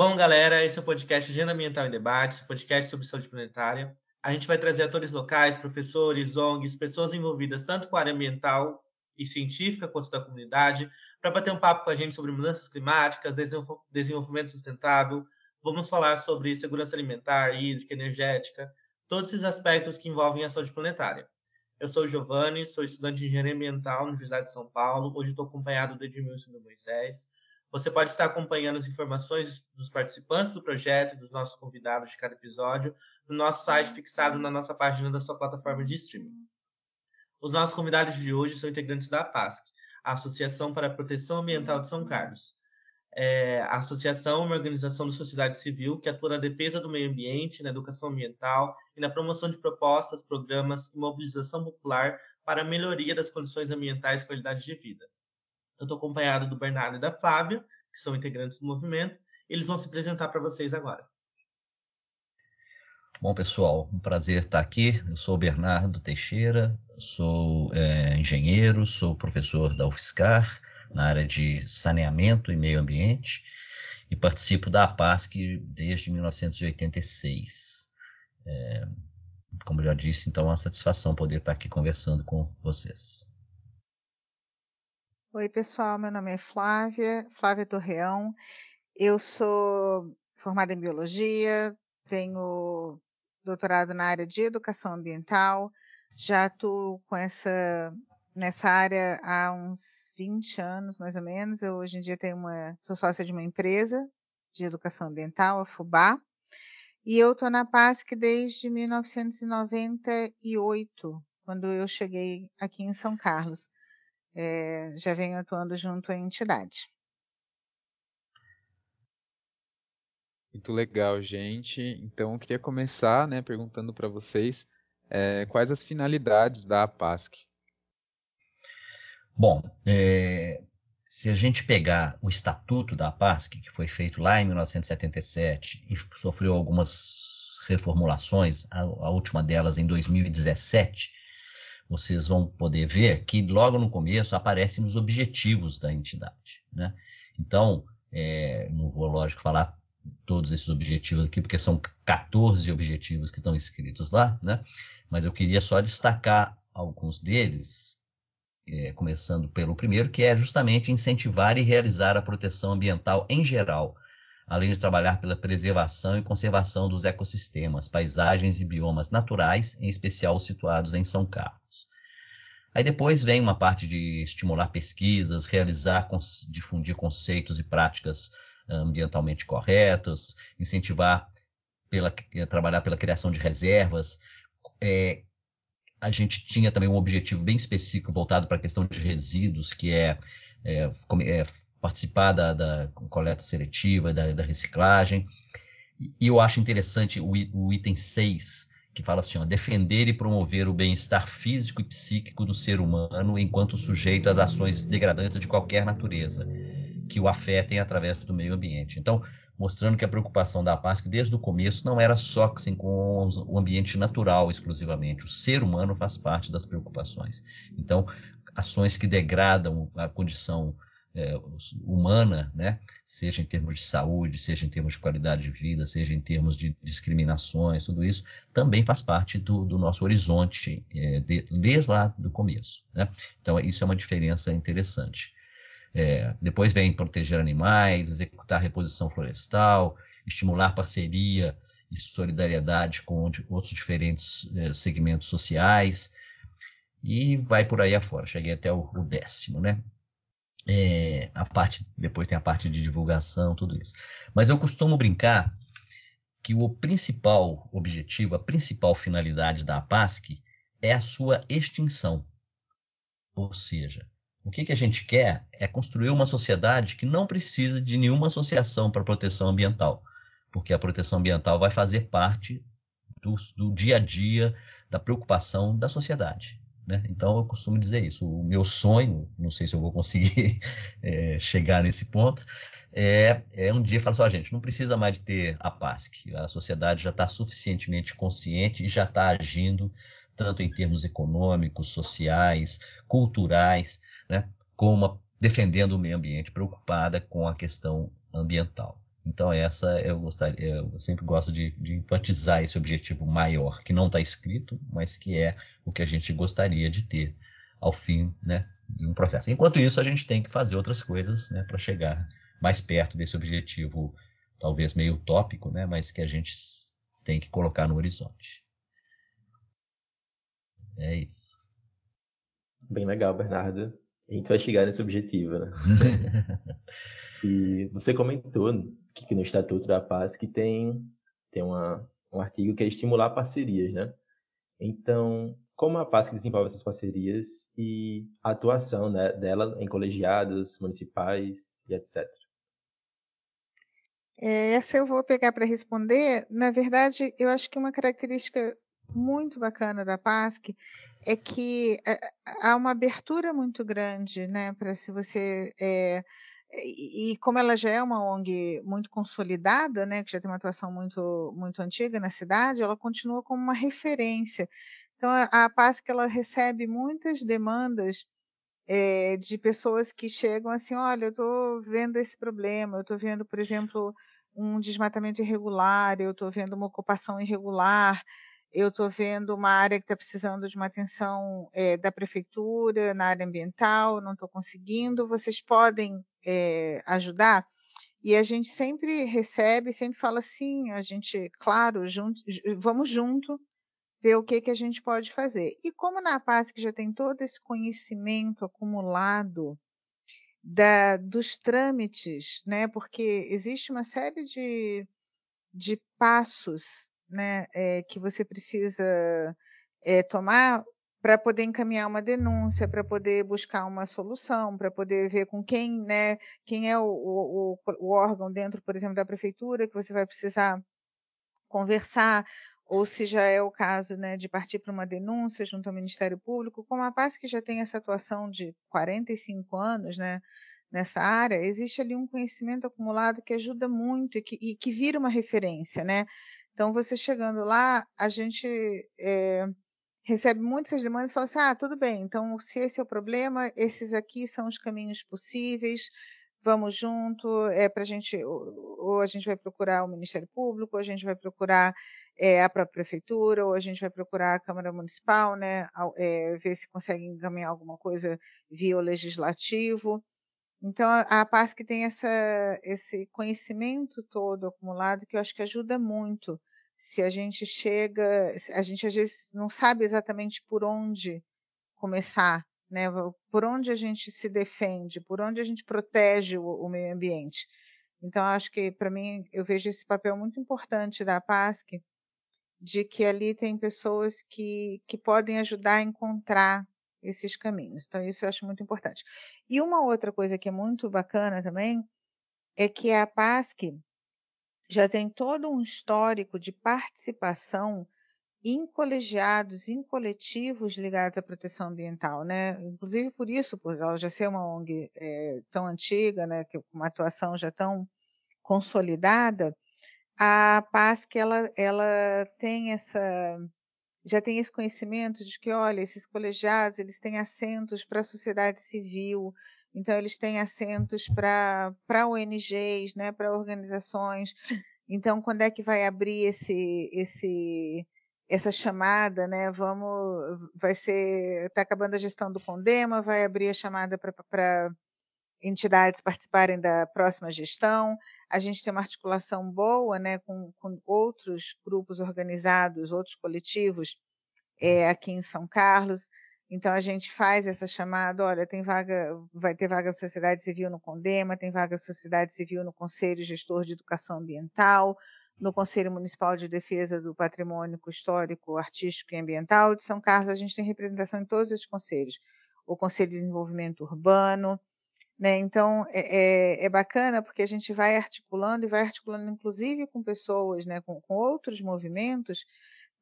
Bom, galera, esse é o podcast Agenda Ambiental em Debates, podcast sobre saúde planetária. A gente vai trazer atores locais, professores, ONGs, pessoas envolvidas tanto com a área ambiental e científica quanto da comunidade, para bater um papo com a gente sobre mudanças climáticas, desenvolvimento sustentável. Vamos falar sobre segurança alimentar, hídrica, energética, todos esses aspectos que envolvem a saúde planetária. Eu sou o Giovanni, sou estudante de engenharia ambiental na Universidade de São Paulo. Hoje estou acompanhado do Edmilson do Moisés. Você pode estar acompanhando as informações dos participantes do projeto dos nossos convidados de cada episódio no nosso site fixado na nossa página da sua plataforma de streaming. Os nossos convidados de hoje são integrantes da APASC, a Associação para a Proteção Ambiental de São Carlos. É, a associação é uma organização da sociedade civil que atua na defesa do meio ambiente, na educação ambiental e na promoção de propostas, programas e mobilização popular para a melhoria das condições ambientais e qualidade de vida. Eu estou acompanhado do Bernardo e da Flávia, que são integrantes do movimento. Eles vão se apresentar para vocês agora. Bom, pessoal, um prazer estar aqui. Eu sou o Bernardo Teixeira, sou é, engenheiro, sou professor da UFSCar na área de saneamento e meio ambiente e participo da APASC desde 1986. É, como já disse, então é uma satisfação poder estar aqui conversando com vocês. Oi, pessoal, meu nome é Flávia, Flávia Torreão. Eu sou formada em biologia, tenho doutorado na área de educação ambiental, já atuo com essa nessa área há uns 20 anos, mais ou menos. Eu hoje em dia tenho uma, sou sócia de uma empresa de educação ambiental, a FUBA, e eu estou na PASC desde 1998, quando eu cheguei aqui em São Carlos. É, já venho atuando junto à entidade. Muito legal, gente. Então, eu queria começar né, perguntando para vocês é, quais as finalidades da APASC. Bom, é, se a gente pegar o estatuto da APASC, que foi feito lá em 1977 e sofreu algumas reformulações, a, a última delas em 2017, vocês vão poder ver que logo no começo aparecem os objetivos da entidade. Né? Então, é, não vou, lógico, falar todos esses objetivos aqui, porque são 14 objetivos que estão escritos lá, né? mas eu queria só destacar alguns deles é, começando pelo primeiro, que é justamente incentivar e realizar a proteção ambiental em geral, além de trabalhar pela preservação e conservação dos ecossistemas, paisagens e biomas naturais, em especial os situados em São Carlos. Aí depois vem uma parte de estimular pesquisas, realizar, difundir conceitos e práticas ambientalmente corretos, incentivar pela, trabalhar pela criação de reservas, é, a gente tinha também um objetivo bem específico voltado para a questão de resíduos, que é, é, é participar da, da, coleta seletiva, da, da, reciclagem. E eu acho interessante o, o item 6, que fala assim: ó, defender e promover o bem-estar físico e psíquico do ser humano enquanto sujeito às ações degradantes de qualquer natureza que o afetem através do meio ambiente. Então, mostrando que a preocupação da PASC desde o começo não era só assim, com o ambiente natural exclusivamente. O ser humano faz parte das preocupações. Então, ações que degradam a condição é, humana, né? seja em termos de saúde, seja em termos de qualidade de vida, seja em termos de discriminações, tudo isso também faz parte do, do nosso horizonte é, de, desde lá do começo. Né? Então, isso é uma diferença interessante. É, depois vem proteger animais, executar reposição florestal, estimular parceria e solidariedade com outros diferentes é, segmentos sociais e vai por aí afora. Cheguei até o, o décimo, né? É, a parte depois tem a parte de divulgação, tudo isso. Mas eu costumo brincar que o principal objetivo, a principal finalidade da APASC é a sua extinção. Ou seja, o que, que a gente quer é construir uma sociedade que não precisa de nenhuma associação para proteção ambiental, porque a proteção ambiental vai fazer parte do, do dia a dia, da preocupação da sociedade. Né? Então, eu costumo dizer isso. O meu sonho, não sei se eu vou conseguir é, chegar nesse ponto, é, é, um dia falar assim: ó, gente, não precisa mais de ter a PASC. A sociedade já está suficientemente consciente e já está agindo, tanto em termos econômicos, sociais, culturais, né, como defendendo o meio ambiente, preocupada com a questão ambiental. Então essa eu gostaria, eu sempre gosto de, de enfatizar esse objetivo maior, que não está escrito, mas que é o que a gente gostaria de ter ao fim né, de um processo. Enquanto isso, a gente tem que fazer outras coisas né, para chegar mais perto desse objetivo, talvez meio utópico, né, mas que a gente tem que colocar no horizonte. É isso. Bem legal, Bernardo. A gente vai chegar nesse objetivo, né? e você comentou que no Estatuto da Paz que tem, tem uma, um artigo que é estimular parcerias, né? Então, como a PASC desenvolve essas parcerias e a atuação né, dela em colegiados municipais e etc. É, essa eu vou pegar para responder. Na verdade, eu acho que uma característica muito bacana da PASC é que é, há uma abertura muito grande, né, para se você é, e, como ela já é uma ONG muito consolidada, né, que já tem uma atuação muito muito antiga na cidade, ela continua como uma referência. Então a, a PASC ela recebe muitas demandas é, de pessoas que chegam assim, olha, eu estou vendo esse problema, eu estou vendo, por exemplo, um desmatamento irregular, eu estou vendo uma ocupação irregular, eu estou vendo uma área que está precisando de uma atenção é, da prefeitura na área ambiental, não estou conseguindo, vocês podem é, ajudar? E a gente sempre recebe, sempre fala assim, a gente, claro, junto, vamos junto ver o que, que a gente pode fazer. E como na PASC já tem todo esse conhecimento acumulado da, dos trâmites, né? Porque existe uma série de, de passos né, é, que você precisa é, tomar para poder encaminhar uma denúncia, para poder buscar uma solução, para poder ver com quem, né, quem é o, o, o, órgão dentro, por exemplo, da prefeitura que você vai precisar conversar, ou se já é o caso né, de partir para uma denúncia junto ao Ministério Público, como a PAS que já tem essa atuação de 45 anos né, nessa área, existe ali um conhecimento acumulado que ajuda muito e que, e que vira uma referência, né? Então, você chegando lá, a gente é, recebe muitas demandas e fala assim: ah, tudo bem, então, se esse é o problema, esses aqui são os caminhos possíveis, vamos junto, é para a gente, ou, ou, a gente vai procurar o Ministério Público, ou a gente vai procurar é, a própria prefeitura, ou a gente vai procurar a Câmara Municipal, né, é, ver se consegue encaminhar alguma coisa via o legislativo. Então, a, a PASC tem essa, esse conhecimento todo acumulado que eu acho que ajuda muito. Se a gente chega, a gente às vezes não sabe exatamente por onde começar, né? Por onde a gente se defende, por onde a gente protege o, o meio ambiente. Então, acho que, para mim, eu vejo esse papel muito importante da PASC, de que ali tem pessoas que, que podem ajudar a encontrar esses caminhos. Então, isso eu acho muito importante. E uma outra coisa que é muito bacana também é que a PASC já tem todo um histórico de participação em colegiados, em coletivos ligados à proteção ambiental, né? Inclusive por isso, por ela já ser uma ONG é, tão antiga, né, que uma atuação já tão consolidada, a PASC ela, ela tem essa já tem esse conhecimento de que, olha, esses colegiados, eles têm assentos para a sociedade civil, então eles têm assentos para ONGs, né, para organizações. Então, quando é que vai abrir esse, esse, essa chamada, né? Vamos, vai ser, está acabando a gestão do Condema, vai abrir a chamada para entidades participarem da próxima gestão. A gente tem uma articulação boa né, com, com outros grupos organizados, outros coletivos é, aqui em São Carlos. Então a gente faz essa chamada, olha, tem vaga, vai ter vaga da sociedade civil no Condema, tem vaga da sociedade civil no Conselho Gestor de Educação Ambiental, no Conselho Municipal de Defesa do Patrimônio Histórico, Artístico e Ambiental de São Carlos, a gente tem representação em todos esses conselhos. O Conselho de Desenvolvimento Urbano, né? Então, é, é, é, bacana porque a gente vai articulando e vai articulando, inclusive, com pessoas, né, com, com outros movimentos,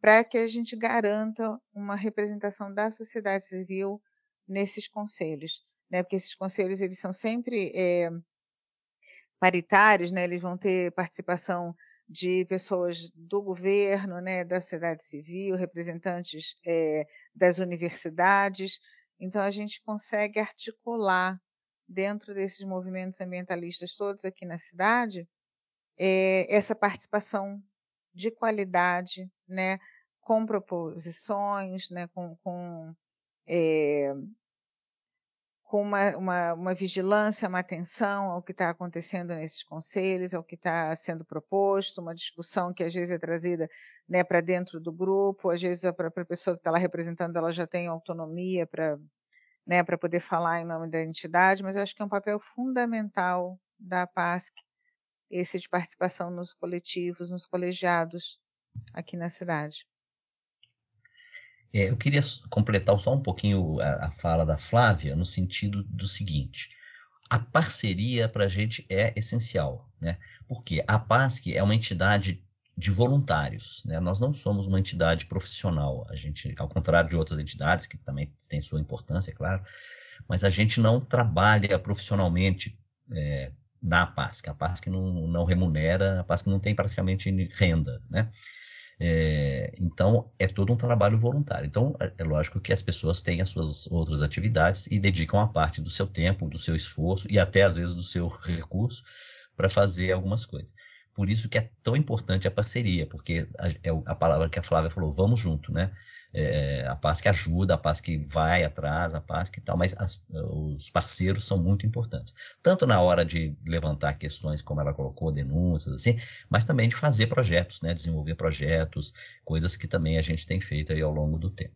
para que a gente garanta uma representação da sociedade civil nesses conselhos. Né? Porque esses conselhos eles são sempre é, paritários, né? eles vão ter participação de pessoas do governo, né, da sociedade civil, representantes é, das universidades. Então, a gente consegue articular dentro desses movimentos ambientalistas todos aqui na cidade, é, essa participação de qualidade, né, com proposições, né, com, com, é, com uma, uma, uma, vigilância, uma atenção ao que está acontecendo nesses conselhos, ao que está sendo proposto, uma discussão que às vezes é trazida né, para dentro do grupo, às vezes a própria pessoa que está lá representando ela já tem autonomia para né, para poder falar em nome da entidade, mas acho que é um papel fundamental da PASC esse de participação nos coletivos, nos colegiados aqui na cidade. É, eu queria completar só um pouquinho a, a, fala da Flávia no sentido do seguinte: a parceria para a gente é essencial, né? Porque a PASC é uma entidade de voluntários, né? Nós não somos uma entidade profissional, a gente, ao contrário de outras entidades que também têm sua importância, é claro, mas a gente não trabalha profissionalmente é, na PASC. A PASC não, não remunera, a PASC não tem praticamente renda, né? É, então, é todo um trabalho voluntário. Então, é, é, lógico que as pessoas têm as suas outras atividades e dedicam a parte do seu tempo, do seu esforço e até às vezes do seu recurso para fazer algumas coisas. Por isso que é tão importante a parceria, porque a, é a palavra que a Flávia falou, vamos junto, né? É, a paz que ajuda, a paz que vai atrás, a paz que tal, mas as, os parceiros são muito importantes. Tanto na hora de levantar questões, como ela colocou, denúncias, assim, mas também de fazer projetos, né, desenvolver projetos, coisas que também a gente tem feito aí ao longo do tempo.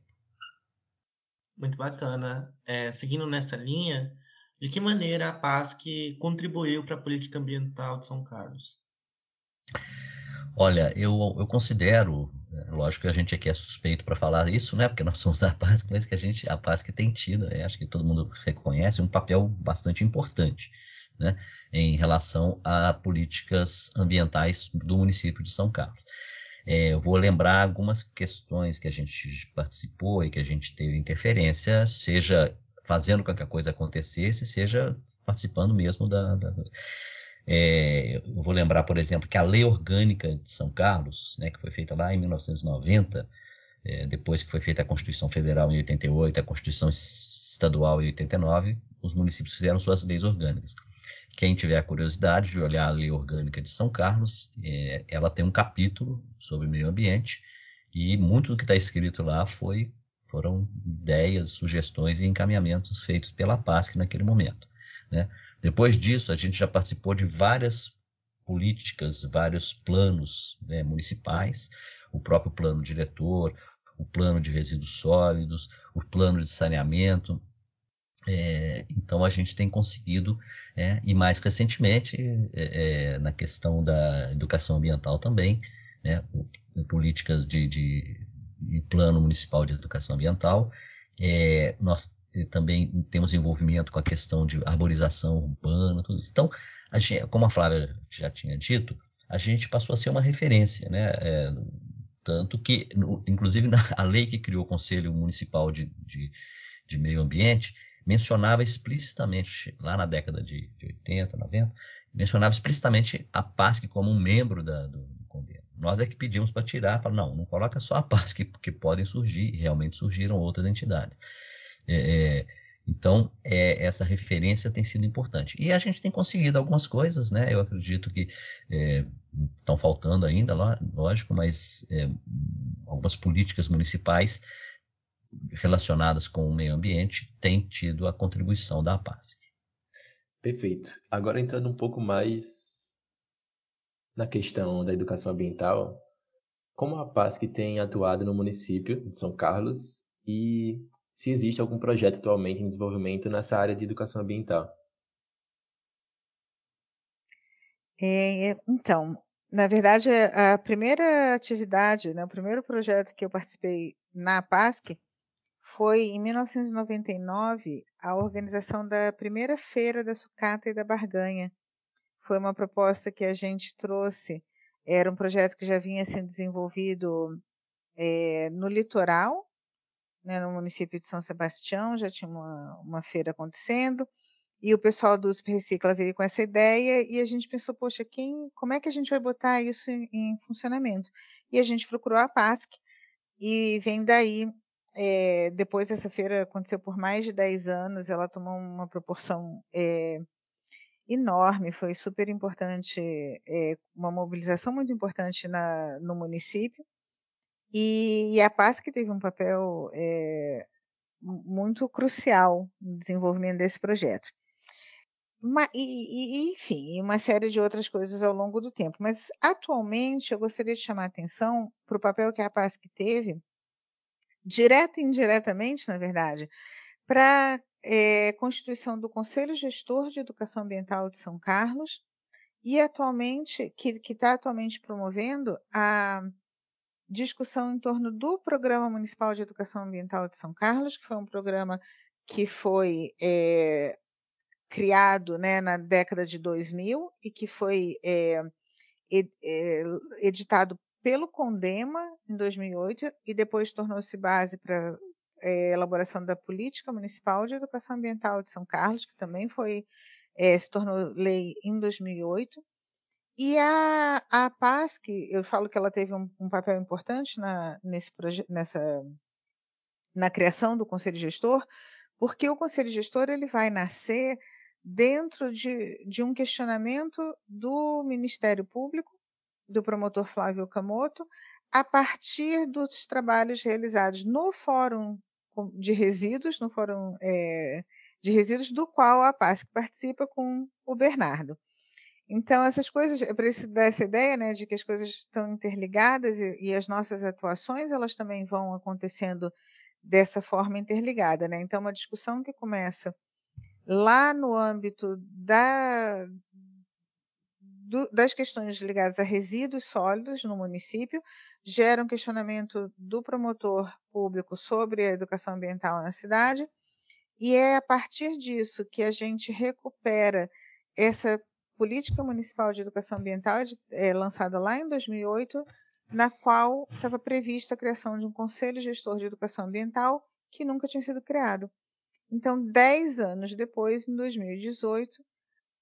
Muito bacana. É, seguindo nessa linha, de que maneira a PASC contribuiu para a política ambiental de São Carlos? Olha, eu, eu considero lógico que a gente aqui é suspeito para falar isso, né? Porque nós somos da PASC, mas que a gente, a PASC tem tido, né? acho que todo mundo reconhece, um papel bastante importante, né? Em relação a políticas ambientais do município de São Carlos. É, eu vou lembrar algumas questões que a gente participou e que a gente teve interferência, seja fazendo com que a coisa acontecesse, seja participando mesmo da, da é, eu vou lembrar, por exemplo, que a Lei Orgânica de São Carlos, né, que foi feita lá em 1990, é, depois que foi feita a Constituição Federal em 88, a Constituição Estadual em 89, os municípios fizeram suas leis orgânicas. Quem tiver a curiosidade de olhar a Lei Orgânica de São Carlos, é, ela tem um capítulo sobre meio ambiente e muito do que está escrito lá foi, foram ideias, sugestões e encaminhamentos feitos pela PASC naquele momento. Né? Depois disso, a gente já participou de várias políticas, vários planos né, municipais, o próprio plano diretor, o plano de resíduos sólidos, o plano de saneamento. É, então a gente tem conseguido, é, e mais recentemente, é, é na questão da educação ambiental também, né, políticas de, de, de, plano municipal de educação ambiental, é, nós também temos envolvimento com a questão de arborização urbana, tudo isso. Então, a gente, como a Flávia já tinha dito, a gente passou a ser uma referência, né? É, tanto que, no, inclusive, na, a lei que criou o Conselho Municipal de, de, de, Meio Ambiente mencionava explicitamente, lá na década de, de 80, 90, mencionava explicitamente a PASC como um membro da, do, do convênio. Nós é que pedimos para tirar, para não, não coloca só a PASC, porque podem surgir, e realmente surgiram outras entidades. É, é, então, é, essa referência tem sido importante. E a gente tem conseguido algumas coisas, né? Eu acredito que é, estão faltando ainda, lógico, mas é, algumas políticas municipais relacionadas com o meio ambiente têm tido a contribuição da APASC. Perfeito. Agora entrando um pouco mais na questão da educação ambiental, como a PASC tem atuado no município de São Carlos e se existe algum projeto atualmente em desenvolvimento nessa área de educação ambiental. É, então, na verdade, a primeira atividade, né, o primeiro projeto que eu participei na PASC foi em 1999 a organização da primeira feira da sucata e da barganha. Foi uma proposta que a gente trouxe, era um projeto que já vinha sendo desenvolvido é, no litoral, né, no município de São Sebastião, já tinha uma, uma feira acontecendo, e o pessoal do Super Recicla veio com essa ideia e a gente pensou, poxa, quem, como é que a gente vai botar isso em, em funcionamento? E a gente procurou a PASC e vem daí, é, depois essa feira aconteceu por mais de 10 anos, ela tomou uma proporção é, enorme, foi super importante, é, uma mobilização muito importante na, no município. E, e a PASC teve um papel é, muito crucial no desenvolvimento desse projeto. Uma, e, e, enfim, uma série de outras coisas ao longo do tempo. Mas, atualmente, eu gostaria de chamar a atenção para o papel que a PASC teve, direto e indiretamente, na verdade, para a é, constituição do Conselho Gestor de Educação Ambiental de São Carlos e atualmente que está atualmente promovendo a discussão em torno do Programa Municipal de Educação Ambiental de São Carlos, que foi um programa que foi é, criado né, na década de 2000 e que foi é, ed, editado pelo Condema em 2008 e depois tornou-se base para é, elaboração da Política Municipal de Educação Ambiental de São Carlos, que também foi é, se tornou lei em 2008. E a, a PASC, eu falo que ela teve um, um papel importante na, nesse nessa, na criação do Conselho Gestor, porque o Conselho Gestor ele vai nascer dentro de, de um questionamento do Ministério Público, do promotor Flávio Camoto, a partir dos trabalhos realizados no Fórum de Resíduos, no Fórum é, de Resíduos, do qual a PASC participa com o Bernardo. Então, essas coisas, eu preciso dar essa ideia né, de que as coisas estão interligadas e, e, as nossas atuações elas também vão acontecendo dessa forma interligada. Né? Então, uma discussão que começa lá no âmbito da, do, das questões ligadas a resíduos sólidos no município, gera um questionamento do promotor público sobre a educação ambiental na cidade, e é a partir disso que a gente recupera essa Política Municipal de Educação Ambiental, é, lançada lá em 2008, na qual estava prevista a criação de um Conselho Gestor de Educação Ambiental que nunca tinha sido criado. Então, dez anos depois, em 2018,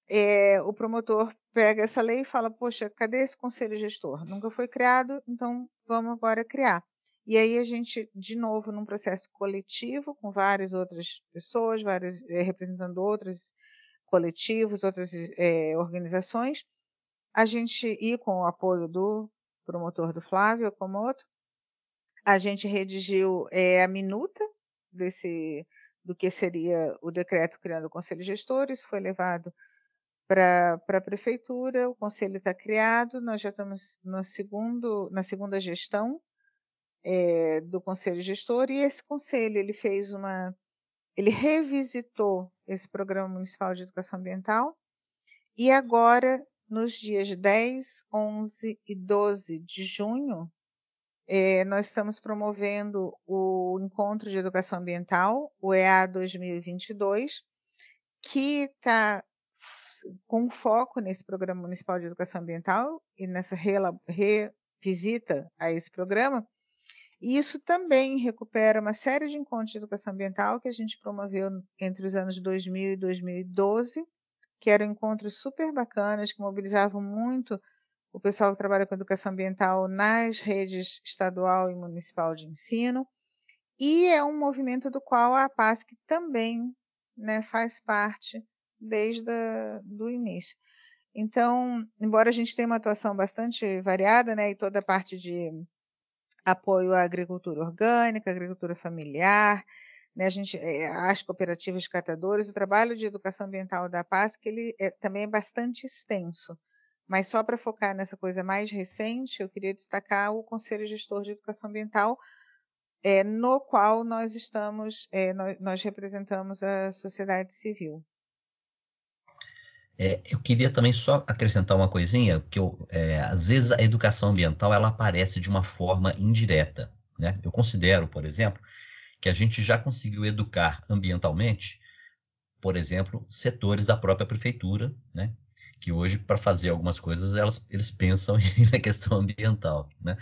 é, o promotor pega essa lei e fala: Poxa, cadê esse conselho gestor? Nunca foi criado, então vamos agora criar. E aí a gente, de novo, num processo coletivo, com várias outras pessoas, várias, é, representando outras coletivos, outras é, organizações, a gente, e com o apoio do promotor do Flávio Komoto, a gente redigiu é, a minuta desse do que seria o decreto criando o conselho gestor, isso foi levado para a prefeitura, o conselho está criado, nós já estamos no segundo, na segunda gestão é, do conselho gestor, e esse conselho ele fez uma ele revisitou esse Programa Municipal de Educação Ambiental e agora, nos dias 10, 11 e 12 de junho, é, nós estamos promovendo o Encontro de Educação Ambiental, o EA 2022, que está com foco nesse Programa Municipal de Educação Ambiental e nessa revisita a esse programa, e isso também recupera uma série de encontros de educação ambiental que a gente promoveu entre os anos 2000 e 2012, que eram encontros super bacanas, que mobilizavam muito o pessoal que trabalha com educação ambiental nas redes estadual e municipal de ensino. E é um movimento do qual a PASC também né, faz parte desde o início. Então, embora a gente tenha uma atuação bastante variada, né, e toda a parte de apoio à agricultura orgânica, agricultura familiar, né, a gente, é, as cooperativas de catadores, o trabalho de educação ambiental da PASC ele é, também é bastante extenso. Mas só para focar nessa coisa mais recente, eu queria destacar o Conselho Gestor de Educação Ambiental, é, no qual nós estamos, é, nós, nós, representamos a sociedade civil. É, eu queria também só acrescentar uma coisinha, que eu, é, às vezes a educação ambiental ela aparece de uma forma indireta. Né? Eu considero, por exemplo, que a gente já conseguiu educar ambientalmente, por exemplo, setores da própria prefeitura, né? que hoje, para fazer algumas coisas, elas, eles pensam na questão ambiental. Né?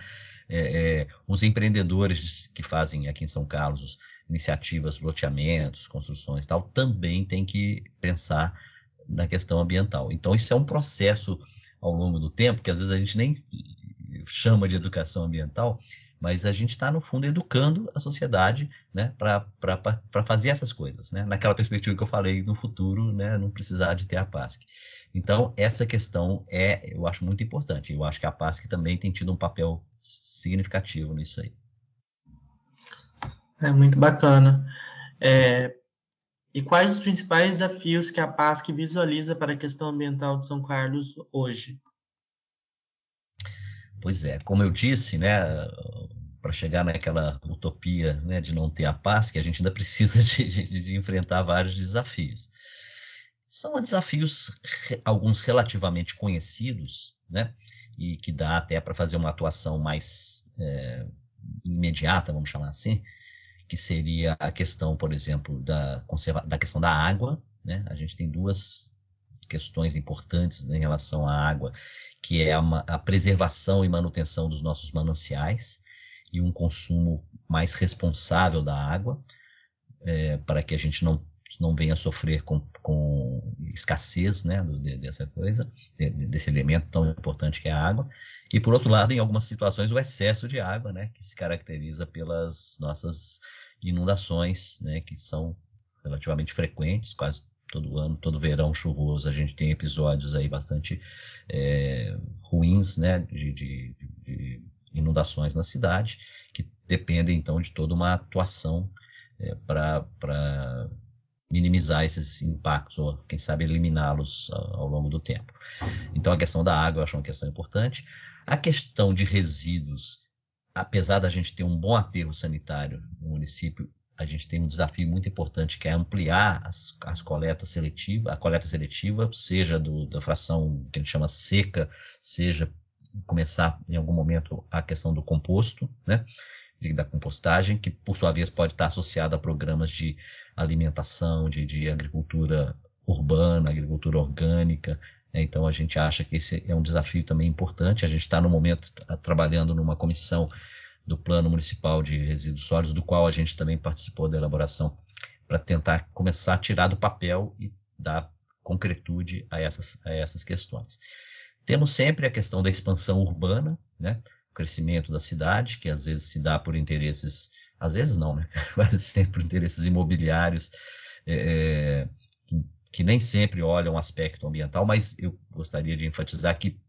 É, é, os empreendedores que fazem aqui em São Carlos iniciativas, loteamentos, construções tal, também têm que pensar na questão ambiental. Então, isso é um processo ao longo do tempo, que às vezes a gente nem chama de educação ambiental, mas a gente está, no fundo, educando a sociedade né, para fazer essas coisas, né? naquela perspectiva que eu falei no futuro, né, não precisar de ter a PASC. Então, essa questão é, eu acho muito importante. Eu acho que a PASC também tem tido um papel significativo nisso aí. É muito bacana. É, e quais os principais desafios que a PASC visualiza para a questão ambiental de São Carlos hoje? Pois é, como eu disse, né, para chegar naquela utopia né, de não ter a paz, que a gente ainda precisa de, de, de enfrentar vários desafios. São desafios, alguns relativamente conhecidos, né, e que dá até para fazer uma atuação mais é, imediata, vamos chamar assim, que seria a questão, por exemplo, da, conserva da questão da água. Né? A gente tem duas questões importantes né, em relação à água, que é a, a preservação e manutenção dos nossos mananciais e um consumo mais responsável da água, é, para que a gente não, não venha sofrer com, com escassez né, dessa coisa, desse elemento tão importante que é a água. E, por outro lado, em algumas situações, o excesso de água, né, que se caracteriza pelas nossas inundações, né, que são relativamente frequentes, quase todo ano, todo verão chuvoso, a gente tem episódios aí bastante é, ruins, né, de, de, de inundações na cidade, que dependem então de toda uma atuação é, para minimizar esses impactos, ou quem sabe eliminá-los ao, longo do tempo. Então a questão da água eu acho uma questão importante. A questão de resíduos, apesar da gente ter um bom aterro sanitário no município, a gente tem um desafio muito importante que é ampliar as, as coletas seletivas, a coleta seletiva, seja do, da fração que a gente chama seca, seja começar em algum momento a questão do composto, né? da compostagem, que por sua vez pode estar associada a programas de alimentação, de, de agricultura urbana, agricultura orgânica. Né? Então a gente acha que esse é um desafio também importante. A gente está no momento tá trabalhando numa comissão do Plano Municipal de Resíduos Sólidos, do qual a gente também participou da elaboração, para tentar começar a tirar do papel e dar concretude a essas, a essas questões. Temos sempre a questão da expansão urbana, né? o crescimento da cidade, que às vezes se dá por interesses, às vezes não, né? quase sempre por interesses imobiliários, é, é, que, nem sempre olham o aspecto ambiental, mas eu gostaria de enfatizar que,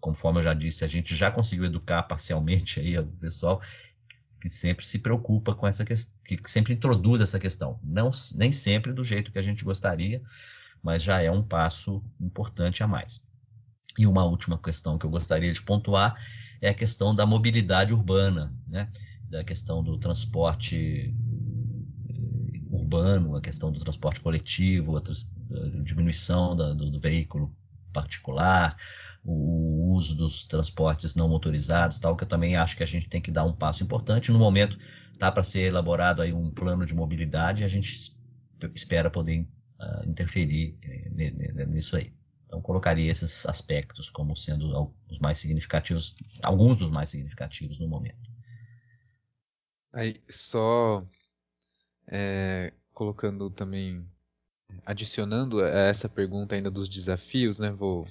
conforme eu já disse, a gente já conseguiu educar parcialmente aí o pessoal que sempre se preocupa com essa questão, que sempre introduz essa questão. Não, nem sempre do jeito que a gente gostaria, mas já é um passo importante a mais. E uma última questão que eu gostaria de pontuar é a questão da mobilidade urbana, né? da questão do transporte eh, urbano, a questão do transporte coletivo, a, diminuição da, do, do, veículo particular, o, o, uso dos transportes não motorizados, tal, que eu também acho que a gente tem que dar um passo importante. No momento está para ser elaborado aí um plano de mobilidade e a gente espera poder uh, interferir uh, nisso aí. Então, colocaria esses aspectos como sendo os mais significativos, alguns dos mais significativos no momento. Aí, só é, colocando também, adicionando a essa pergunta ainda dos desafios, né? Vou,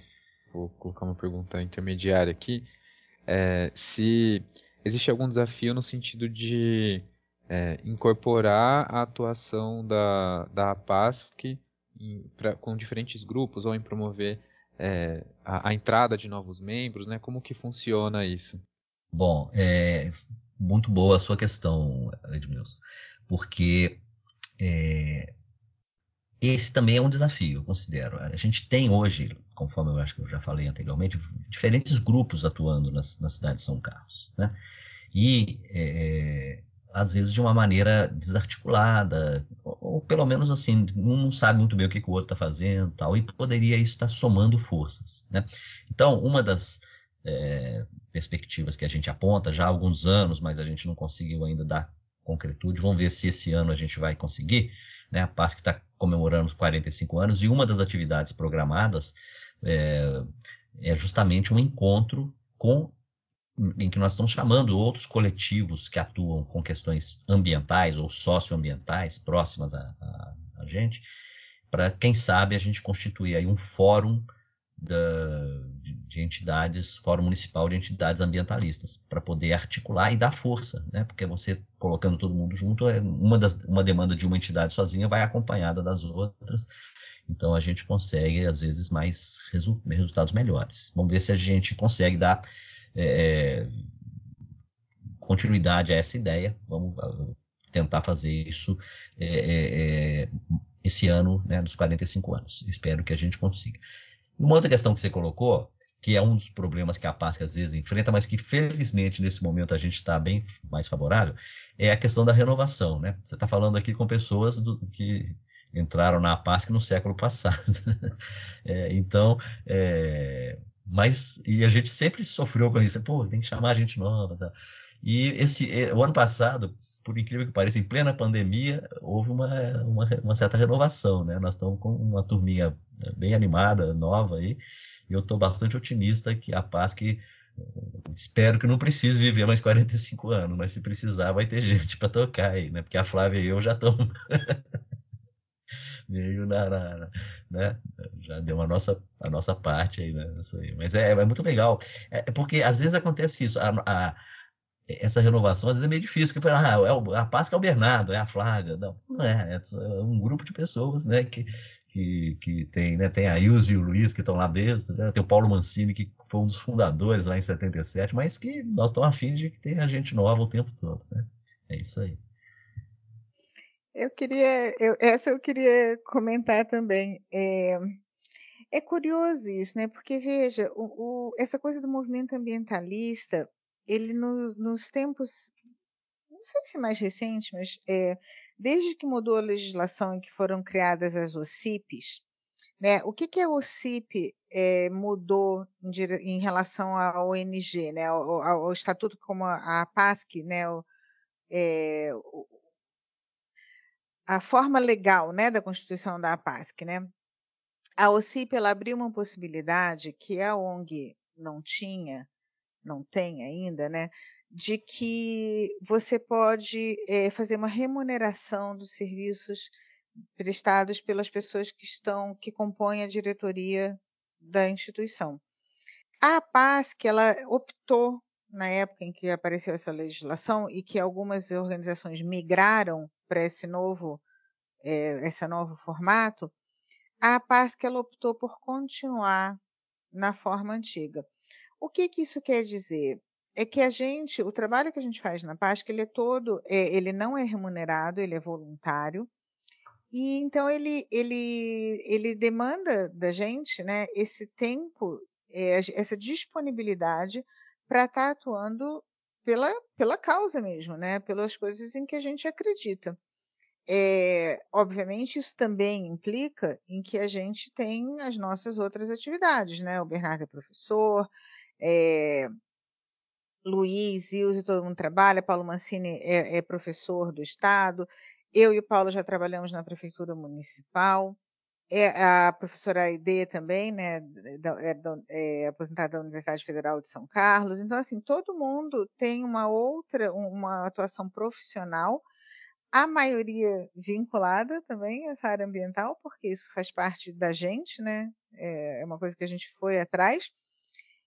vou colocar uma pergunta intermediária aqui. É, se existe algum desafio no sentido de é, incorporar a atuação da, da APASC com diferentes grupos ou em promover é, a, a, entrada de novos membros, né? Como que funciona isso? Bom, é muito boa a sua questão, Edmilson, porque é, esse também é um desafio, eu considero. A gente tem hoje, conforme eu acho que eu já falei anteriormente, diferentes grupos atuando na, na cidade de São Carlos, né? E é, às vezes de uma maneira desarticulada, ou, ou, pelo menos assim, um não sabe muito bem o que, que o outro está fazendo tal, e poderia isso estar tá somando forças. Né? Então, uma das é, perspectivas que a gente aponta já há alguns anos, mas a gente não conseguiu ainda dar concretude, vamos ver se esse ano a gente vai conseguir, né? a PASC está comemorando os 45 anos, e uma das atividades programadas é, é justamente um encontro com em que nós estamos chamando outros coletivos que atuam com questões ambientais ou socioambientais próximas a, a, a gente, para quem sabe a gente constituir aí um fórum da, de, de entidades, Fórum Municipal de Entidades Ambientalistas, para poder articular e dar força, né? Porque você colocando todo mundo junto, é uma, das, uma demanda de uma entidade sozinha vai acompanhada das outras, então a gente consegue, às vezes, mais resu resultados melhores. Vamos ver se a gente consegue dar é, continuidade a essa ideia. Vamos tentar fazer isso é, é, é esse ano, né, dos 45 anos. Espero que a gente consiga. Uma outra questão que você colocou, que é um dos problemas que a PASC às vezes enfrenta, mas que felizmente nesse momento a gente está bem mais favorável, é a questão da renovação. Né? Você está falando aqui com pessoas do, que entraram na PASC no século passado. é, então, é, mas e a gente sempre sofreu com isso. Pô, tem que chamar gente nova. Tá? E esse, o ano passado, por incrível que pareça, em plena pandemia, houve uma, uma, uma, certa renovação, né? Nós estamos com uma turminha né, bem animada, nova aí, e eu estou bastante otimista que a paz que espero que não precise viver mais 45 anos, mas se precisar vai ter gente para tocar aí, né? Porque a Flávia e eu já estamos meio na, na, né? Já deu a nossa, a nossa parte aí, né? Aí. Mas é, é muito legal. É, é porque às vezes acontece isso. A, a, essa renovação às vezes é meio difícil, porque ah, é o, a Páscoa é o Bernardo, é a Flávia. Não, não é, é, é um grupo de pessoas, né, que, que, que tem, né, tem a Ilse e o Luiz que estão lá desde, né, tem o Paulo Mancini, que foi um dos fundadores lá em 77, mas que nós estamos afim de que tenha gente nova o tempo todo, né? É isso aí. Eu queria, eu, essa eu queria comentar também. É, é curioso isso, né? Porque veja, o, o, essa coisa do movimento ambientalista ele no, nos tempos, não sei se mais recente, mas é, desde que mudou a legislação e que foram criadas as OCIPs, né, o que, que a OCIP é, mudou em, em, relação à ONG, né, ao, ao, estatuto como a, a PASC, né, o, é, a forma legal né, da constituição da PASC, né? A OCIP ela abriu uma possibilidade que a ONG não tinha, não tem ainda, né? De que você pode é, fazer uma remuneração dos serviços prestados pelas pessoas que estão, que compõem a diretoria da instituição. A que ela optou na época em que apareceu essa legislação e que algumas organizações migraram para esse novo, é, esse novo formato, a que ela optou por continuar na forma antiga. O que, que isso quer dizer? É que a gente, o trabalho que a gente faz na PASC, ele é todo, é, ele não é remunerado, ele é voluntário. E então ele, ele, ele demanda da gente, né, esse tempo, é, essa disponibilidade para estar tá atuando pela, pela causa mesmo, né, pelas coisas em que a gente acredita. É, obviamente, isso também implica em que a gente tem as nossas outras atividades, né? O Bernardo é professor, é, Luiz, Ilse, todo mundo trabalha, Paulo Mancini é, é, professor do Estado, eu e o Paulo já trabalhamos na Prefeitura Municipal, é, a professora Aide também, né, é, é, aposentada da Universidade Federal de São Carlos, então assim, todo mundo tem uma outra, uma atuação profissional, a maioria vinculada também a essa área ambiental, porque isso faz parte da gente, né, é, é uma coisa que a gente foi atrás,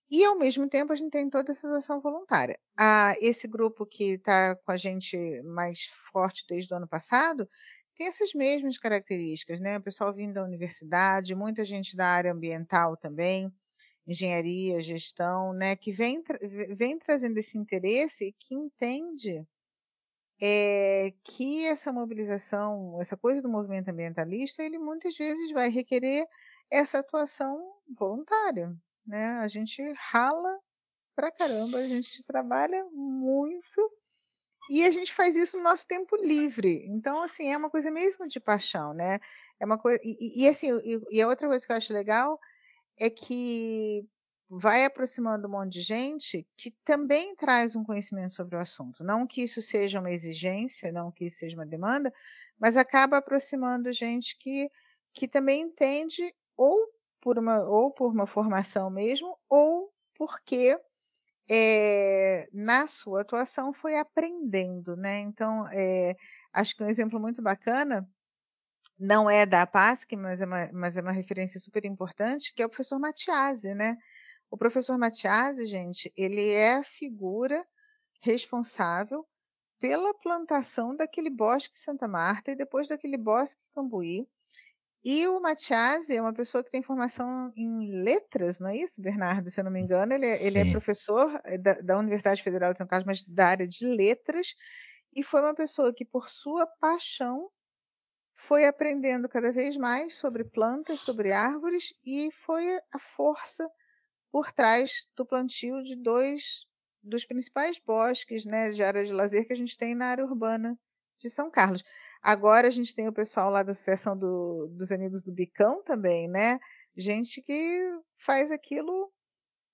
e, ao mesmo tempo, a gente tem toda essa situação voluntária. Ah, esse grupo que está com a gente mais forte desde o ano passado tem essas mesmas características, né? O pessoal vindo da universidade, muita gente da área ambiental também, engenharia, gestão, né? Que vem, vem trazendo esse interesse e que entende é, que essa mobilização, essa coisa do movimento ambientalista, ele muitas vezes vai requerer essa atuação voluntária, né? A gente rala pra caramba, a gente trabalha muito e a gente faz isso no nosso tempo livre. Então, assim, é uma coisa mesmo de paixão, né? É uma coisa e, e assim, e, e a outra coisa que eu acho legal é que vai aproximando um monte de gente que também traz um conhecimento sobre o assunto. Não que isso seja uma exigência, não que isso seja uma demanda, mas acaba aproximando gente que, que também entende ou por uma, ou por uma formação mesmo, ou porque é, na sua atuação foi aprendendo, né? Então, é, acho que um exemplo muito bacana não é da PASC, mas é uma, mas é uma referência super importante, que é o professor Matiasi, né? O professor Matiasi, gente, ele é a figura responsável pela plantação daquele bosque Santa Marta e depois daquele bosque Cambuí. E o Matiasi é uma pessoa que tem formação em letras, não é isso, Bernardo? Se eu não me engano, ele é, ele é professor eh, da, da, Universidade Federal de São Carlos, mas da área de letras, e foi uma pessoa que, por sua paixão, foi aprendendo cada vez mais sobre plantas, sobre árvores, e foi a força por trás do plantio de dois dos principais bosques né, de área de lazer que a gente tem na área urbana de São Carlos. Agora a gente tem o pessoal lá da Associação do, dos Amigos do Bicão também, né? Gente que faz aquilo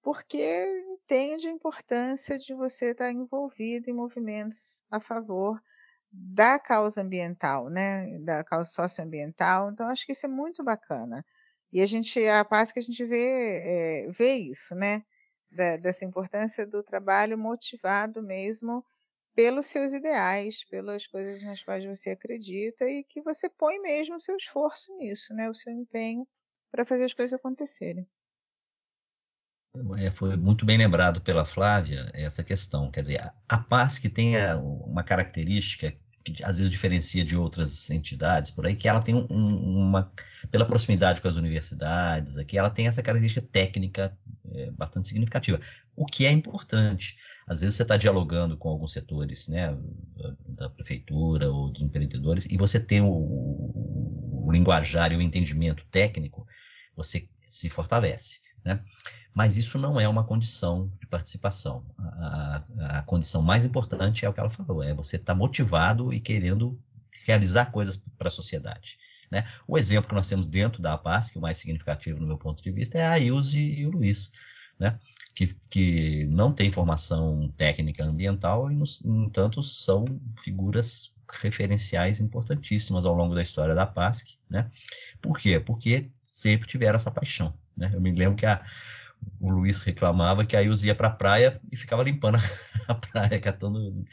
porque entende a importância de você estar envolvido em movimentos a favor da causa ambiental, né? Da causa socioambiental. Então, acho que isso é muito bacana. E a gente, a paz que a gente vê, é, vê isso, né? Da, dessa importância do trabalho motivado mesmo pelos seus ideais, pelas coisas nas quais você acredita e que você põe mesmo o seu esforço nisso, né? O seu empenho para fazer as coisas acontecerem. É, foi muito bem lembrado pela Flávia essa questão. Quer dizer, a paz que tem uma característica que às vezes diferencia de outras entidades por aí, que ela tem um, uma, pela proximidade com as universidades, aqui ela tem essa característica técnica é, bastante significativa, o que é importante. Às vezes você está dialogando com alguns setores, né, da prefeitura ou dos empreendedores, e você tem o, o, o linguajar e o entendimento técnico, você se fortalece, né? Mas isso não é uma condição de participação. A, a, a condição mais importante é o que ela falou: é você estar tá motivado e querendo realizar coisas para a sociedade. Né? O exemplo que nós temos dentro da APAS, que é o mais significativo no meu ponto de vista, é a Ilse e o Luiz, né? Que, que não têm formação técnica ambiental e, no, no entanto, são figuras referenciais importantíssimas ao longo da história da PASC. Né? Por quê? Porque sempre tiveram essa paixão. Né? Eu me lembro que a, o Luiz reclamava que a Ilse ia para a praia e ficava limpando a praia, catando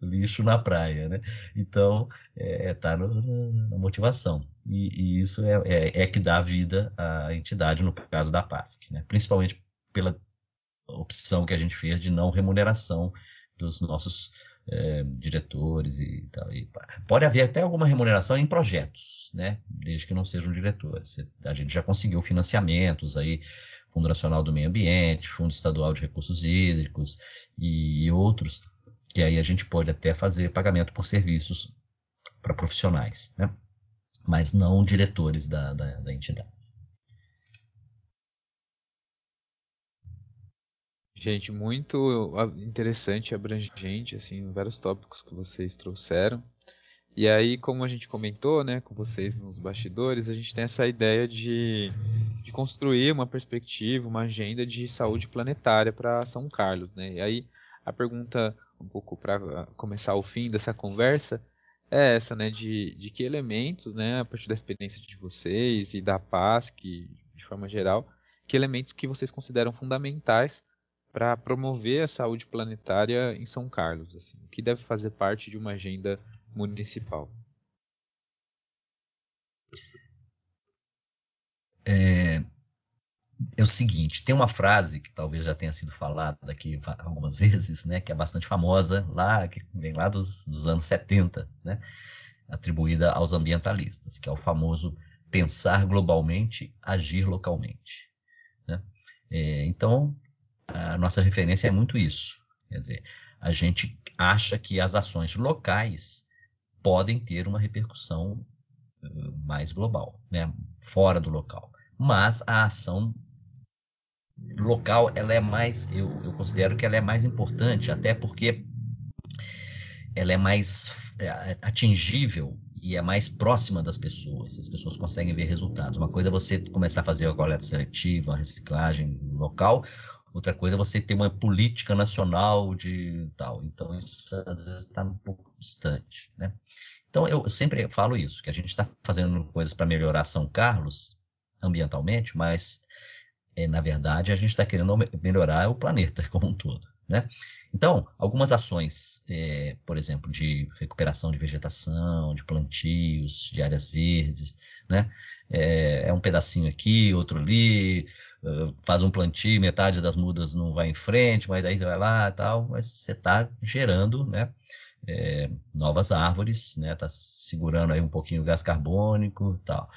lixo na praia, né? Então, é, tá no, na motivação. E, e isso é, é, é, que dá vida à entidade, no caso da PASC, né? Principalmente pela opção que a gente fez de não remuneração dos nossos é, diretores e tal. E pode haver até alguma remuneração em projetos, né? Desde que não sejam diretores. A gente já conseguiu financiamentos aí Fundo Nacional do Meio Ambiente, Fundo Estadual de Recursos Hídricos e, outros, que aí a gente pode até fazer pagamento por serviços para profissionais, né? mas não diretores da, da, da entidade. Gente, muito interessante abrangente, assim, vários tópicos que vocês trouxeram. E aí, como a gente comentou, né, com vocês nos bastidores, a gente tem essa ideia de, de construir uma perspectiva, uma agenda de saúde planetária para São Carlos, né? E aí a pergunta um pouco para começar o fim dessa conversa é essa, né, de, de que elementos, né, a partir da experiência de vocês e da paz, que de forma geral, que elementos que vocês consideram fundamentais para promover a saúde planetária em São Carlos, assim, que deve fazer parte de uma agenda municipal. É, é o seguinte, tem uma frase que talvez já tenha sido falada aqui algumas vezes, né, que é bastante famosa lá, que vem lá dos, dos anos 70, né, atribuída aos ambientalistas, que é o famoso pensar globalmente, agir localmente. Né? É, então, a nossa referência é muito isso. Quer dizer, a gente acha que as ações locais podem ter uma repercussão mais global, né? fora do local. Mas a ação local, ela é mais, eu, eu considero que ela é mais importante, até porque ela é mais é, atingível e é mais próxima das pessoas. As pessoas conseguem ver resultados. Uma coisa é você começar a fazer a coleta seletiva, a reciclagem local, outra coisa é você ter uma política nacional de tal. Então, isso às vezes está um pouco distante. Né? Então, eu sempre falo isso, que a gente está fazendo coisas para melhorar São Carlos ambientalmente, mas, é, na verdade, a gente está querendo melhorar o planeta como um todo. né? Então, algumas ações, é, por exemplo, de recuperação de vegetação, de plantios, de áreas verdes, né? É, é um pedacinho aqui, outro ali, uh, faz um plantio, metade das mudas não vai em frente, mas daí você vai lá e tal, mas você está gerando, né? É, novas árvores, né? Está segurando aí um pouquinho o gás carbônico tal.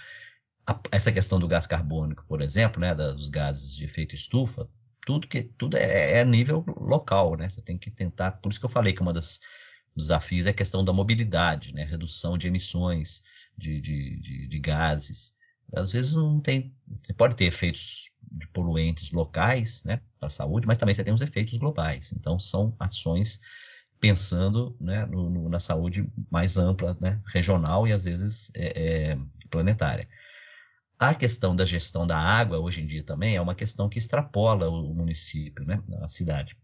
A, essa questão do gás carbônico, por exemplo, né? dos gases de efeito estufa, tudo que tudo é, é nível local, né? Você tem que tentar. Por isso que eu falei que uma das desafios é a questão da mobilidade, né? Redução de emissões de, de, de, de gases. Às vezes não tem, pode ter efeitos de poluentes locais, né, para a saúde, mas também você tem os efeitos globais. Então são ações pensando né, no, no, na saúde mais ampla, né, regional e às vezes é, é, planetária. A questão da gestão da água, hoje em dia, também é uma questão que extrapola o município, né, a cidade.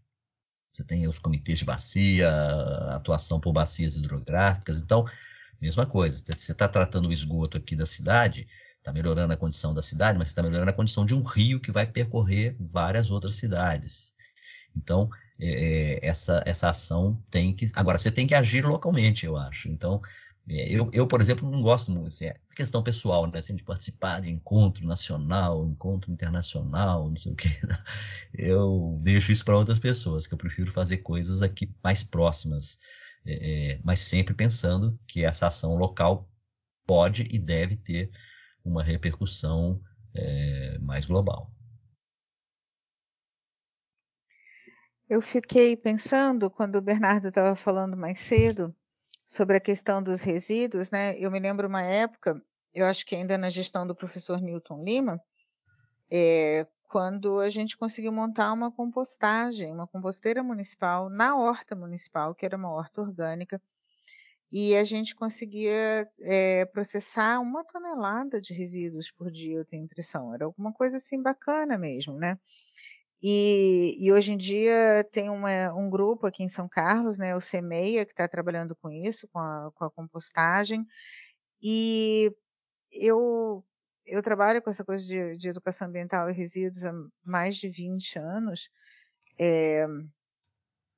Você tem os comitês de bacia, atuação por bacias hidrográficas. Então, mesma coisa, você está tratando o esgoto aqui da cidade, está melhorando a condição da cidade, mas está melhorando a condição de um rio que vai percorrer várias outras cidades. Então, é, é essa, essa ação tem que. Agora, você tem que agir localmente, eu acho. Então, eu, eu, por exemplo, não gosto muito, assim, é questão pessoal, né, assim, de participar de encontro nacional, encontro internacional, não sei o quê. Eu deixo isso para outras pessoas, que eu prefiro fazer coisas aqui mais próximas, é, é, mas sempre pensando que essa ação local pode e deve ter uma repercussão é, mais global. Eu fiquei pensando, quando o Bernardo estava falando mais cedo, sobre a questão dos resíduos, né? Eu me lembro uma época, eu acho que ainda na gestão do professor Newton Lima, é, quando a gente conseguiu montar uma compostagem, uma composteira municipal na horta municipal, que era uma horta orgânica, e a gente conseguia é, processar uma tonelada de resíduos por dia, eu tenho impressão. Era alguma coisa assim bacana mesmo, né? E, e, hoje em dia tem uma, um grupo aqui em São Carlos, né, o CEMEIA, que está trabalhando com isso, com a, com a, compostagem. E eu, eu trabalho com essa coisa de, de, educação ambiental e resíduos há mais de 20 anos. É,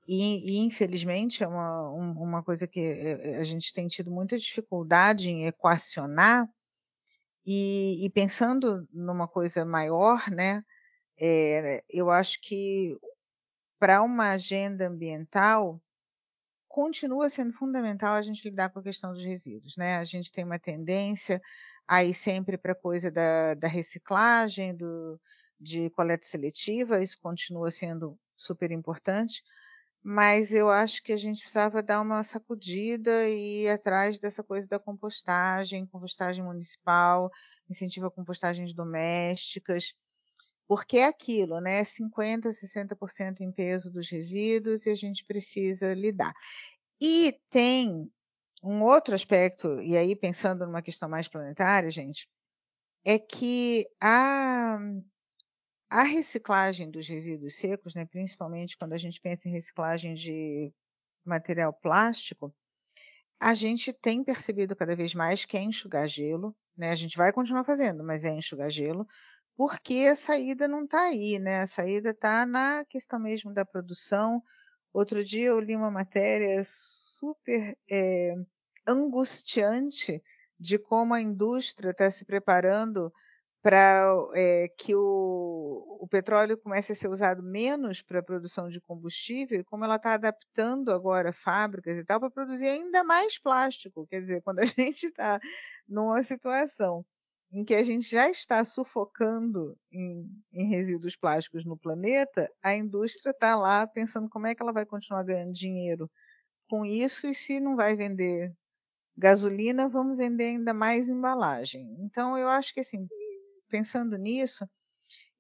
e, e, infelizmente é uma, um, uma coisa que é, a gente tem tido muita dificuldade em equacionar. E, e pensando numa coisa maior, né? É, eu acho que para uma agenda ambiental continua sendo fundamental a gente lidar com a questão dos resíduos, né? A gente tem uma tendência aí sempre para a coisa da, da reciclagem, do, de coleta seletiva, isso continua sendo super importante, mas eu acho que a gente precisava dar uma sacudida e ir atrás dessa coisa da compostagem, compostagem municipal, incentiva compostagens domésticas, porque é aquilo, né? 50%, 60% em peso dos resíduos e a gente precisa lidar. E tem um outro aspecto, e aí pensando numa questão mais planetária, gente, é que a, a reciclagem dos resíduos secos, né, principalmente quando a gente pensa em reciclagem de material plástico, a gente tem percebido cada vez mais que é enxugar gelo, né? A gente vai continuar fazendo, mas é enxugar gelo, porque a saída não está aí, né? A saída está na questão mesmo da produção. Outro dia eu li uma matéria super é, angustiante de como a indústria está se preparando para é, que o, o, petróleo comece a ser usado menos para a produção de combustível, e como ela está adaptando agora fábricas e tal para produzir ainda mais plástico. Quer dizer, quando a gente está numa situação em que a gente já está sufocando em, em resíduos plásticos no planeta, a indústria está lá pensando como é que ela vai continuar ganhando dinheiro com isso e se não vai vender gasolina, vamos vender ainda mais embalagem. Então, eu acho que, assim, pensando nisso,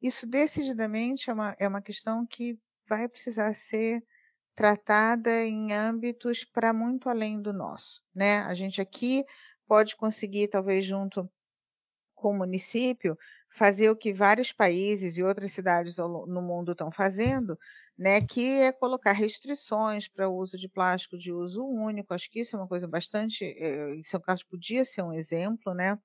isso decididamente é uma, é uma questão que vai precisar ser tratada em âmbitos para muito além do nosso, né? A gente aqui pode conseguir, talvez junto com o município fazer o que vários países e outras cidades no mundo estão fazendo, né, que é colocar restrições para o uso de plástico de uso único. Acho que isso é uma coisa bastante. Eh, em São Carlos podia ser um exemplo, né?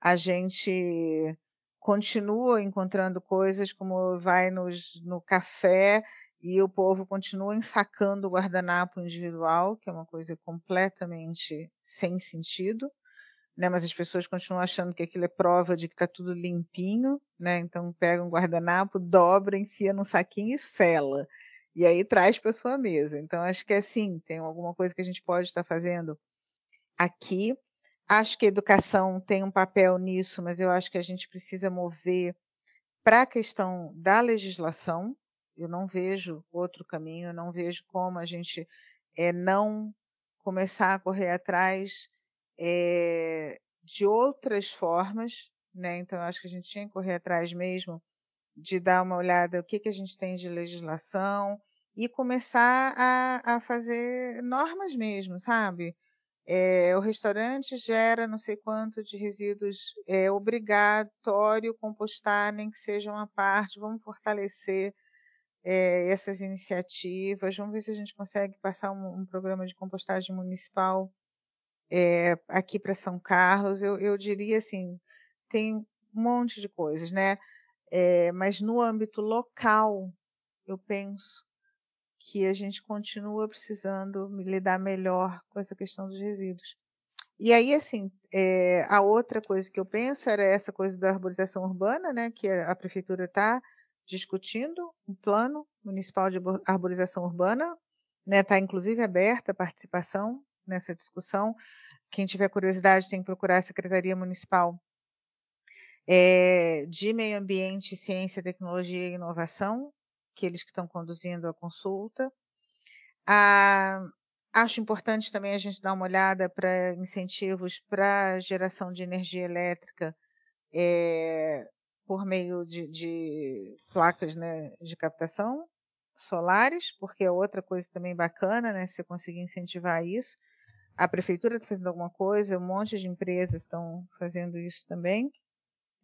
A gente continua encontrando coisas como vai nos, no café e o povo continua ensacando o guardanapo individual, que é uma coisa completamente sem sentido, né? Mas as pessoas continuam achando que aquilo é prova de que está tudo limpinho, né? Então pega um guardanapo, dobra, enfia num saquinho e sela. E aí traz para sua mesa. Então acho que é assim, tem alguma coisa que a gente pode estar fazendo aqui. Acho que a educação tem um papel nisso, mas eu acho que a gente precisa mover para a questão da legislação, eu não vejo outro caminho, eu não vejo como a gente é, não começar a correr atrás é, de outras formas, né? Então, acho que a gente tinha que correr atrás mesmo de dar uma olhada o que, que a gente tem de legislação e começar a, a fazer normas mesmo, sabe? É, o restaurante gera não sei quanto de resíduos, é obrigatório compostar, nem que seja uma parte, vamos fortalecer é, essas iniciativas. Vamos ver se a gente consegue passar um, um programa de compostagem municipal é, aqui para São Carlos. Eu, eu, diria assim, tem um monte de coisas, né? É, mas no âmbito local, eu penso que a gente continua precisando lidar melhor com essa questão dos resíduos. E aí, assim, é, a outra coisa que eu penso era essa coisa da arborização urbana, né, que a prefeitura está discutindo um plano municipal de arborização urbana, está né, tá inclusive aberta a participação nessa discussão. Quem tiver curiosidade tem que procurar a Secretaria Municipal é, de Meio Ambiente, Ciência, Tecnologia e Inovação, que eles que estão conduzindo a consulta. Ah, acho importante também a gente dar uma olhada para incentivos para geração de energia elétrica é, por meio de, de placas né, de captação solares, porque é outra coisa também bacana, né? Se você conseguir incentivar isso. A prefeitura está fazendo alguma coisa, um monte de empresas estão fazendo isso também.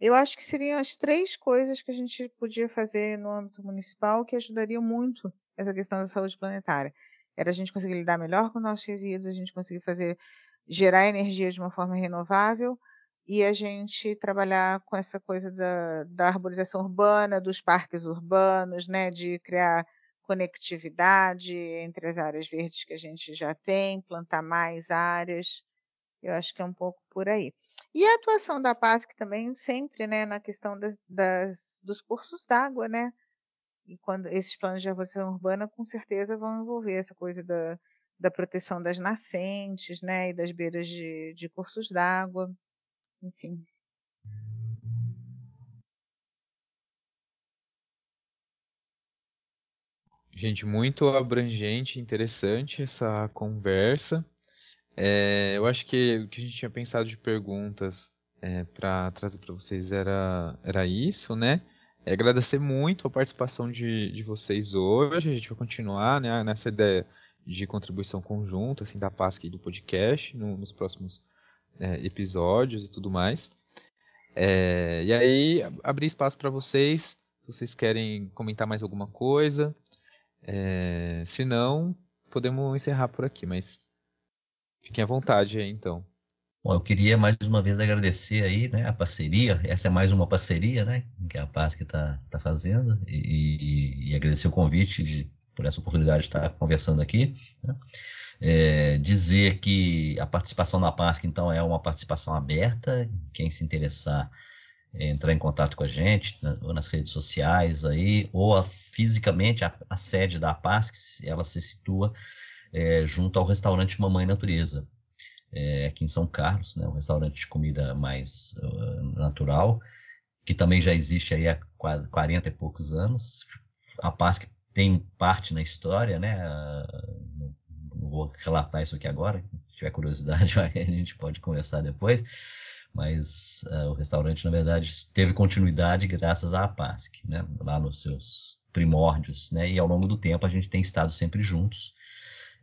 Eu acho que seriam as três coisas que a gente podia fazer no âmbito municipal que ajudariam muito essa questão da saúde planetária. Era a gente conseguir lidar melhor com nossos resíduos, a gente conseguir fazer gerar energia de uma forma renovável e a gente trabalhar com essa coisa da, da arborização urbana, dos parques urbanos, né, de criar conectividade entre as áreas verdes que a gente já tem, plantar mais áreas. Eu acho que é um pouco por aí. E a atuação da PASC também sempre, né, na questão das, das dos cursos d'água, né? E quando esses planos de arborização urbana com certeza vão envolver essa coisa da, da proteção das nascentes, né, e das beiras de, de cursos d'água enfim. Gente, muito abrangente, interessante essa conversa. É, eu acho que o que a gente tinha pensado de perguntas é, para trazer para vocês era, era isso, né? É, agradecer muito a participação de, de vocês hoje. A gente vai continuar né, nessa ideia de contribuição conjunta assim, da PASC e do podcast no, nos próximos é, episódios e tudo mais. É, e aí, abrir espaço para vocês, se vocês querem comentar mais alguma coisa. É, se não, podemos encerrar por aqui, mas fiquem à vontade aí então. Bom, eu queria mais uma vez agradecer aí, né, a parceria. Essa é mais uma parceria, né, que a PASC está tá fazendo e, e, e, agradecer o convite de, por essa oportunidade de estar conversando aqui. Né. É, dizer que a participação na PASC, então, é uma participação aberta. Quem se interessar, é, entrar em contato com a gente, na, ou nas redes sociais aí, ou a, fisicamente a, a, sede da PASC, ela se situa é, junto ao restaurante Mamãe Natureza, é, aqui em São Carlos, né, um restaurante de comida mais uh, natural, que também já existe aí há 40 e poucos anos. A PASC tem parte na história, né? não vou relatar isso aqui agora, se tiver curiosidade, a gente pode conversar depois. Mas uh, o restaurante, na verdade, teve continuidade graças à APASC, né? lá nos seus primórdios. Né? E ao longo do tempo a gente tem estado sempre juntos,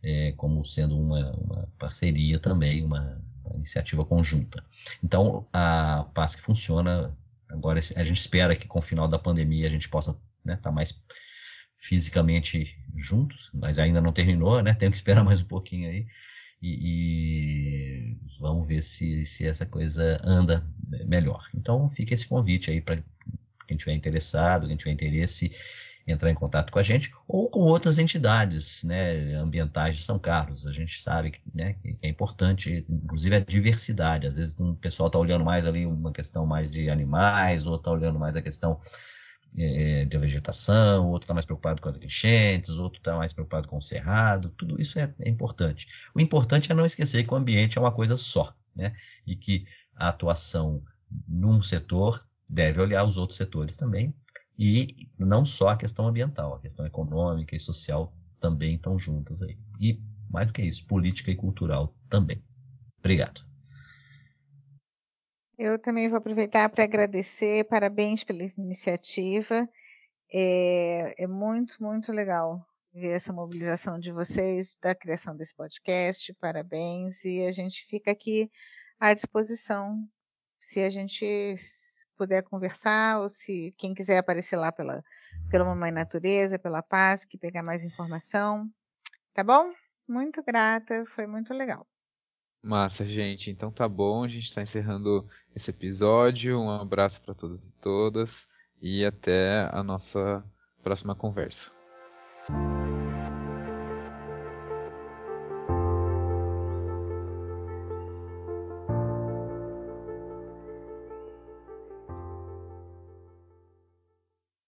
é, como sendo uma, uma parceria também, uma, uma, iniciativa conjunta. Então a PASC funciona. Agora a gente espera que com o final da pandemia a gente possa estar né, tá mais fisicamente juntos, mas ainda não terminou, né? Temos que esperar mais um pouquinho aí. E, e vamos ver se, se essa coisa anda melhor. Então fica esse convite aí para quem tiver interessado, quem tiver interesse entrar em contato com a gente ou com outras entidades né, ambientais de São Carlos. A gente sabe que, né, que é importante, inclusive a diversidade. Às vezes um pessoal está olhando mais ali uma questão mais de animais, outro está olhando mais a questão é, de vegetação, outro está mais preocupado com as enchentes, outro está mais preocupado com o cerrado. Tudo isso é, é importante. O importante é não esquecer que o ambiente é uma coisa só, né? E que a atuação num setor deve olhar os outros setores também e não só a questão ambiental, a questão econômica e social também estão juntas aí. E, mais do que isso, política e cultural também. Obrigado. Eu também vou aproveitar para agradecer, parabéns pela iniciativa. É, é, muito, muito legal ver essa mobilização de vocês, da criação desse podcast. Parabéns. E a gente fica aqui à disposição se a gente puder conversar, ou se quem quiser aparecer lá pela, pela Mamãe Natureza, pela Paz, que pegar mais informação. Tá bom? Muito grata, foi muito legal. Massa, gente. Então tá bom, a gente está encerrando esse episódio. Um abraço para todos e todas e até a nossa próxima conversa.